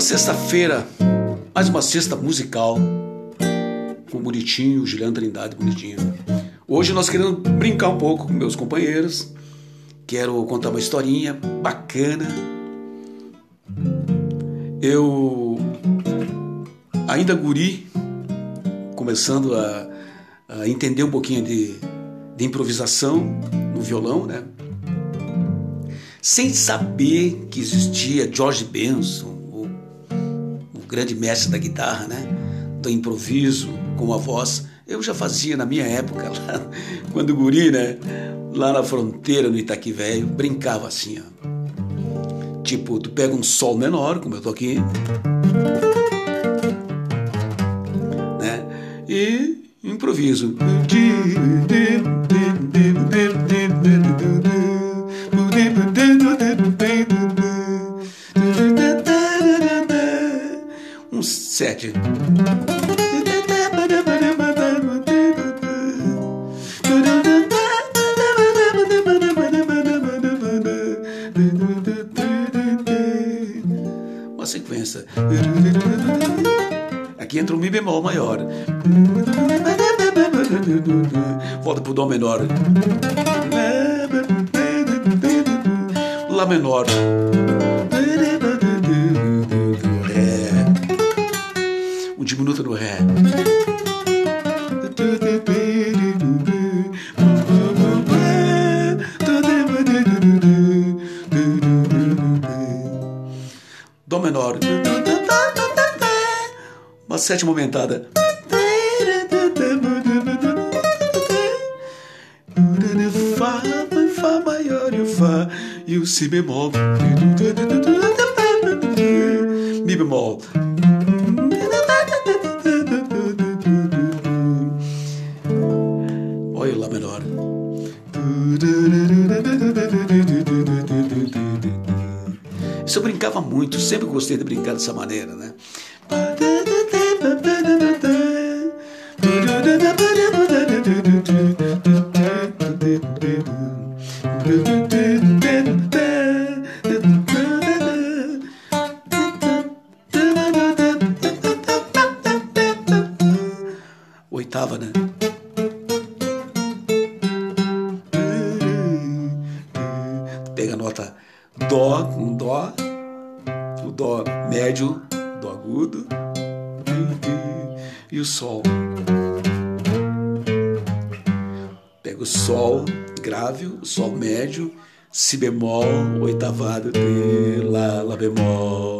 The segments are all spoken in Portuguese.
uma sexta-feira, mais uma sexta musical com o Bonitinho, Juliano Trindade Bonitinho. Hoje nós queremos brincar um pouco com meus companheiros. Quero contar uma historinha bacana. Eu ainda guri, começando a, a entender um pouquinho de, de improvisação no violão, né? Sem saber que existia George Benson, grande mestre da guitarra, né? Do improviso com a voz. Eu já fazia na minha época, lá, quando guri, né? Lá na fronteira, no Itaqui Velho, brincava assim, ó. Tipo, tu pega um sol menor, como eu tô aqui, né? E improviso. Sete. Uma sequência. Aqui entra um Mi bemol maior. Volta pro Dó menor. Lá menor. Diminuto no Ré. Dó menor. Uma sétima aumentada. Fá, Fá maior e Fá e o Si bemol. Mi bemol. Eu brincava muito, sempre gostei de brincar dessa maneira, né? Oitava, né? Si bemol, oitavado, de Lá, Lá bemol,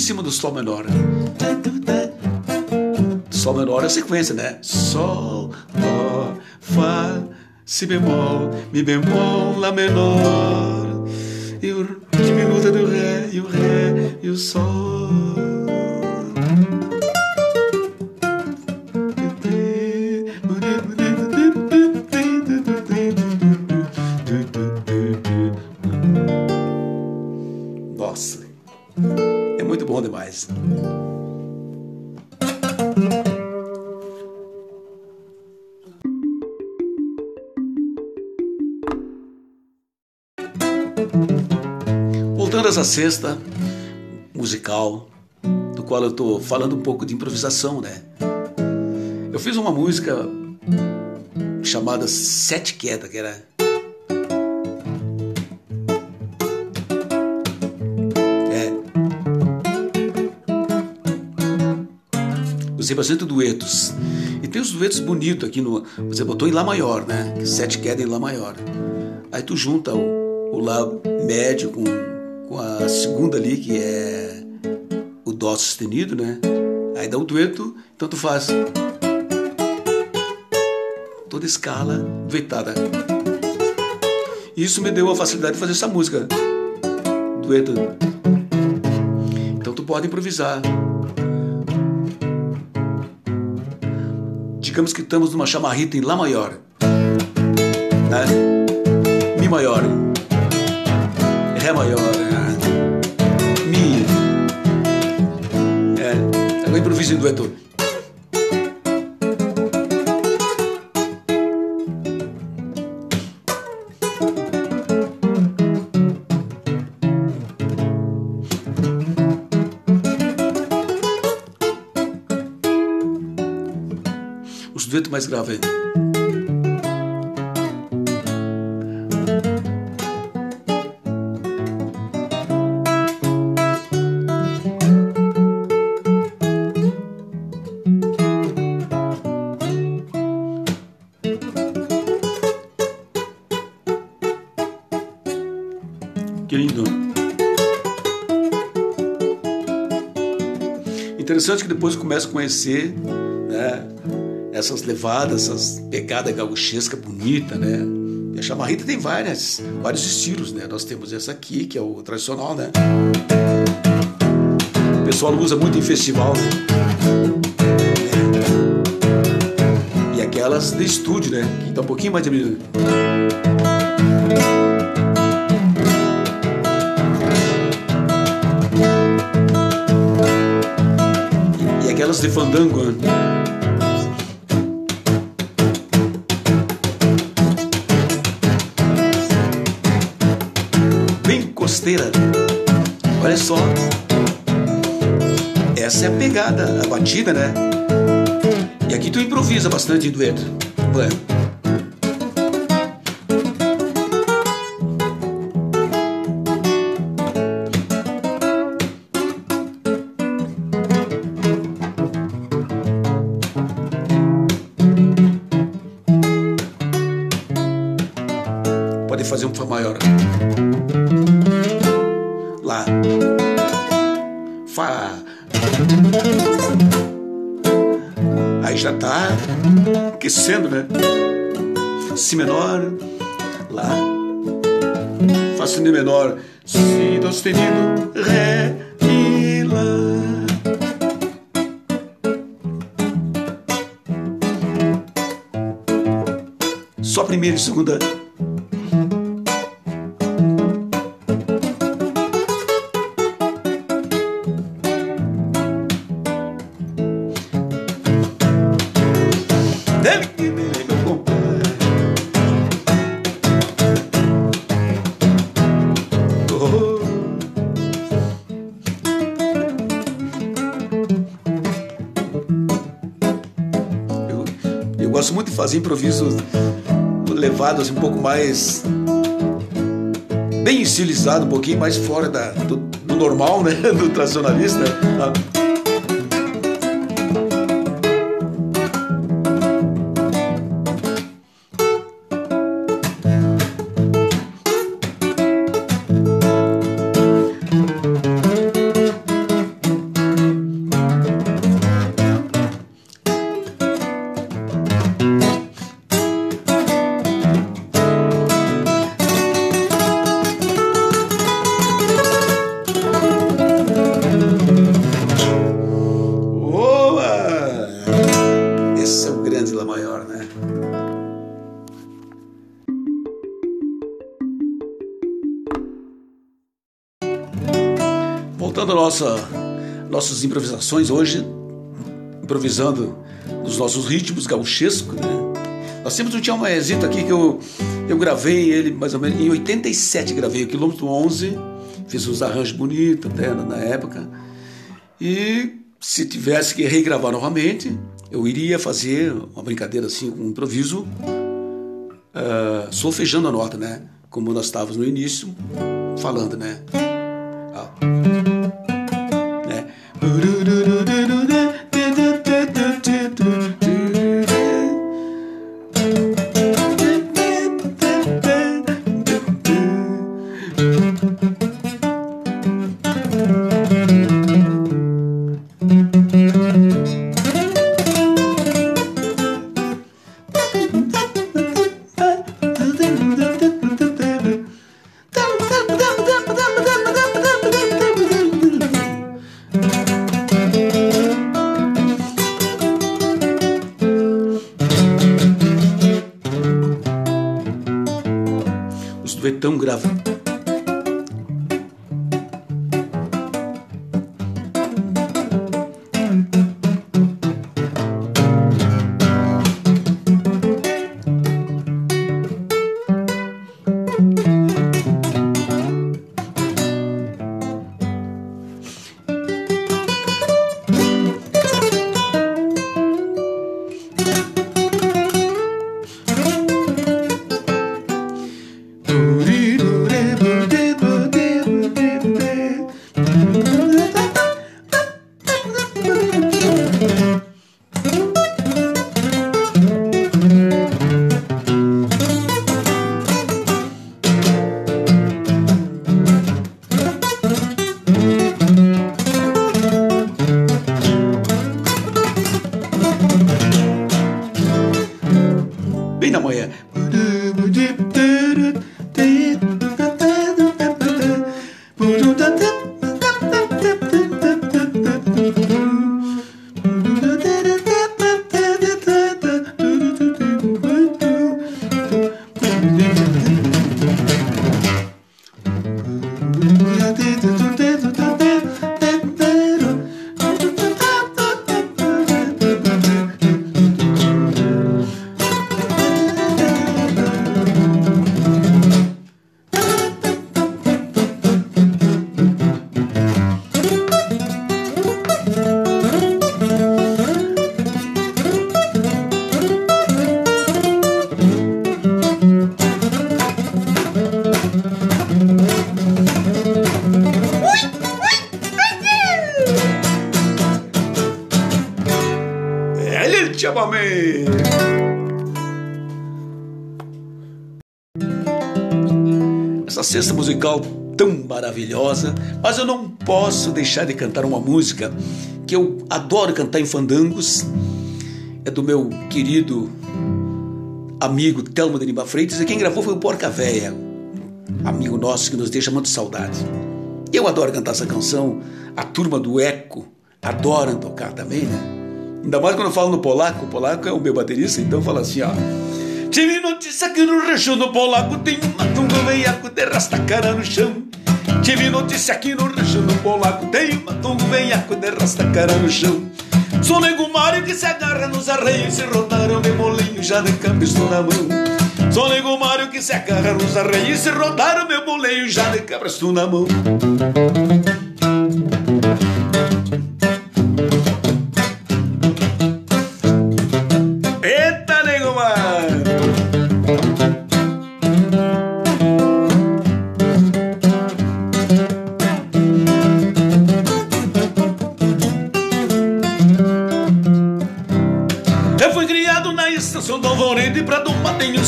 cima do Sol menor. Sol menor é a sequência, né? Sol, Dó, Fá, Si bemol, Mi bemol, Lá menor. E o diminuta do Ré, e o Ré, e o Sol. Nossa, muito bom demais. Voltando essa sexta musical, do qual eu estou falando um pouco de improvisação, né? Eu fiz uma música chamada Sete Queda, que era Usei bastante duetos. E tem os duetos bonitos aqui no. Você botou em Lá maior, né? Sete queda em Lá maior. Aí tu junta o, o Lá médio com, com a segunda ali, que é o Dó sustenido, né? Aí dá um dueto, então tu faz toda escala duetada. Isso me deu a facilidade de fazer essa música. dueto. Então tu pode improvisar. Digamos que estamos numa chamarrita em Lá maior. Né? Mi maior. Ré maior. Mi. É. Agora improviso em dueto. Os duetos mais graves. Que lindo. Interessante que depois começa a conhecer né, essas levadas, essas pegadas gauchesca bonita, né? E a chamarrita tem várias, vários estilos, né? Nós temos essa aqui, que é o tradicional, né? O pessoal usa muito em festival, né? E aquelas de estúdio, né? Que tá um pouquinho mais de E aquelas de fandango, né? Olha só. Essa é a pegada, a batida, né? E aqui tu improvisa bastante dueto. Ué. Pode fazer um Fá maior. Tá aquecendo, né? Si menor. Lá. Fá sustenido menor. Si, Dó sustenido. Ré, Mi, Lá. Só primeira e segunda. Fazer improvisos levados um pouco mais bem estilizado, um pouquinho mais fora da, do, do normal, né? Do tradicionalista. tá? Nossa nossas improvisações hoje, improvisando os nossos ritmos gauchescos, né? Nós temos um Tchau Maezito aqui que eu, eu gravei ele mais ou menos em 87, gravei o quilômetro 11, fiz uns arranjos bonitos até na época. E se tivesse que regravar novamente, eu iria fazer uma brincadeira assim, um improviso, uh, solfejando a nota, né? Como nós estávamos no início, falando, né? Ah. Boo doo doo doo doo doo. Isso é tão grave. Cesta musical tão maravilhosa, mas eu não posso deixar de cantar uma música que eu adoro cantar em fandangos. É do meu querido amigo Telmo de Lima Freitas, e quem gravou foi o Porca Véia, amigo nosso que nos deixa muito saudade. Eu adoro cantar essa canção, a turma do Eco adora tocar também, né? Ainda mais quando eu falo no polaco, o polaco é o meu baterista, então fala assim, ó. Tive notícia que no rancho do Polaco tem um matungo veiaco de rasta cara no chão. Tive notícia que no rancho do Polaco tem um matungo veiaco de rasta cara no chão. Sou nego Mário que se agarra nos arreios e rodaram meu molinho já de cabeça na mão. Sou nego Mário que se agarra nos arreios e rodaram meu molinho já de cabeça na mão.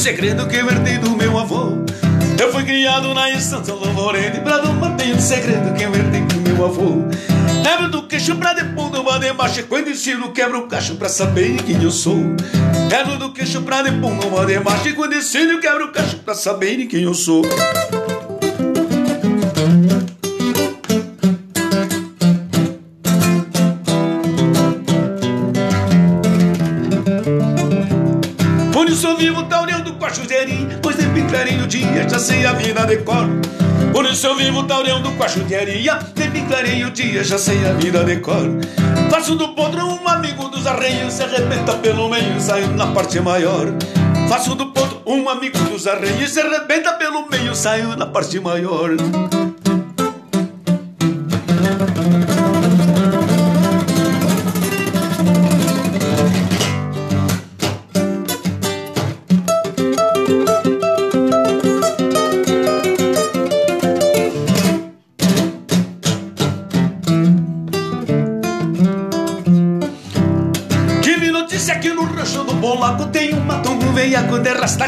Segredo que herdei do meu avô. Eu fui criado na estância do Moreno e pra não tem um segredo que eu herdei do meu avô. Lembro do queixo pra depois do bademache, quando ensino quebra o cacho pra saber quem eu sou. Lembro do queixo pra depois do bademache, quando ensino quebra o cacho pra saber quem eu sou. Já sei a vida de cor. Por isso eu vivo taurão do Quaxudieria, clarei o dia, já sei a vida de cor. Faço do podrão um amigo dos arreios, se arrebenta pelo meio, saio na parte maior. Faço do podrão um amigo dos arreios, se arrebenta pelo meio, saio na parte maior.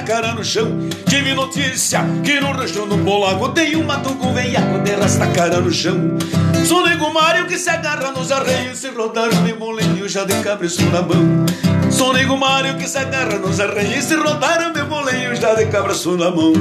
Cara no chão. Tive notícia que no rancho do Polaco tem um mato com veiaco de rasta cara no chão. Sou nego Mário que se agarra nos arreios se rodar de molinho já de cabeça na mão. Sou nego Mário que se agarra nos arreios se rodar de molinho já de cabeça na mão.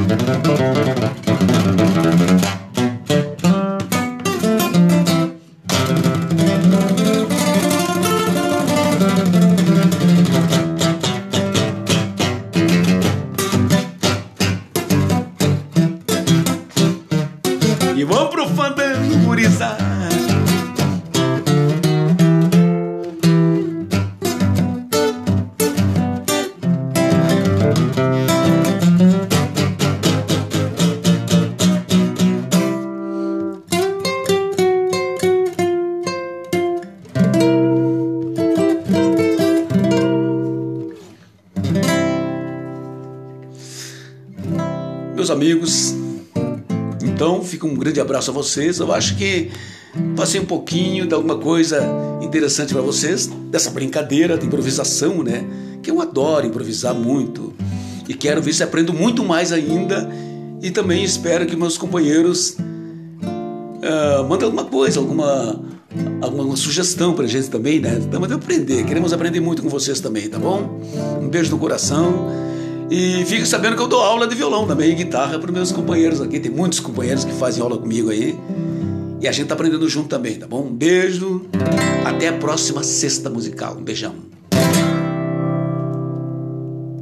Grande abraço a vocês. Eu acho que passei um pouquinho de alguma coisa interessante para vocês, dessa brincadeira de improvisação, né? Que eu adoro improvisar muito e quero ver se aprendo muito mais ainda. E também espero que meus companheiros uh, mandem alguma coisa, alguma, alguma sugestão a gente também, né? Estamos aprender, queremos aprender muito com vocês também, tá bom? Um beijo no coração. E fique sabendo que eu dou aula de violão também e guitarra para meus companheiros aqui. Tem muitos companheiros que fazem aula comigo aí. E a gente tá aprendendo junto também, tá bom? Um beijo. Até a próxima sexta musical. Um beijão.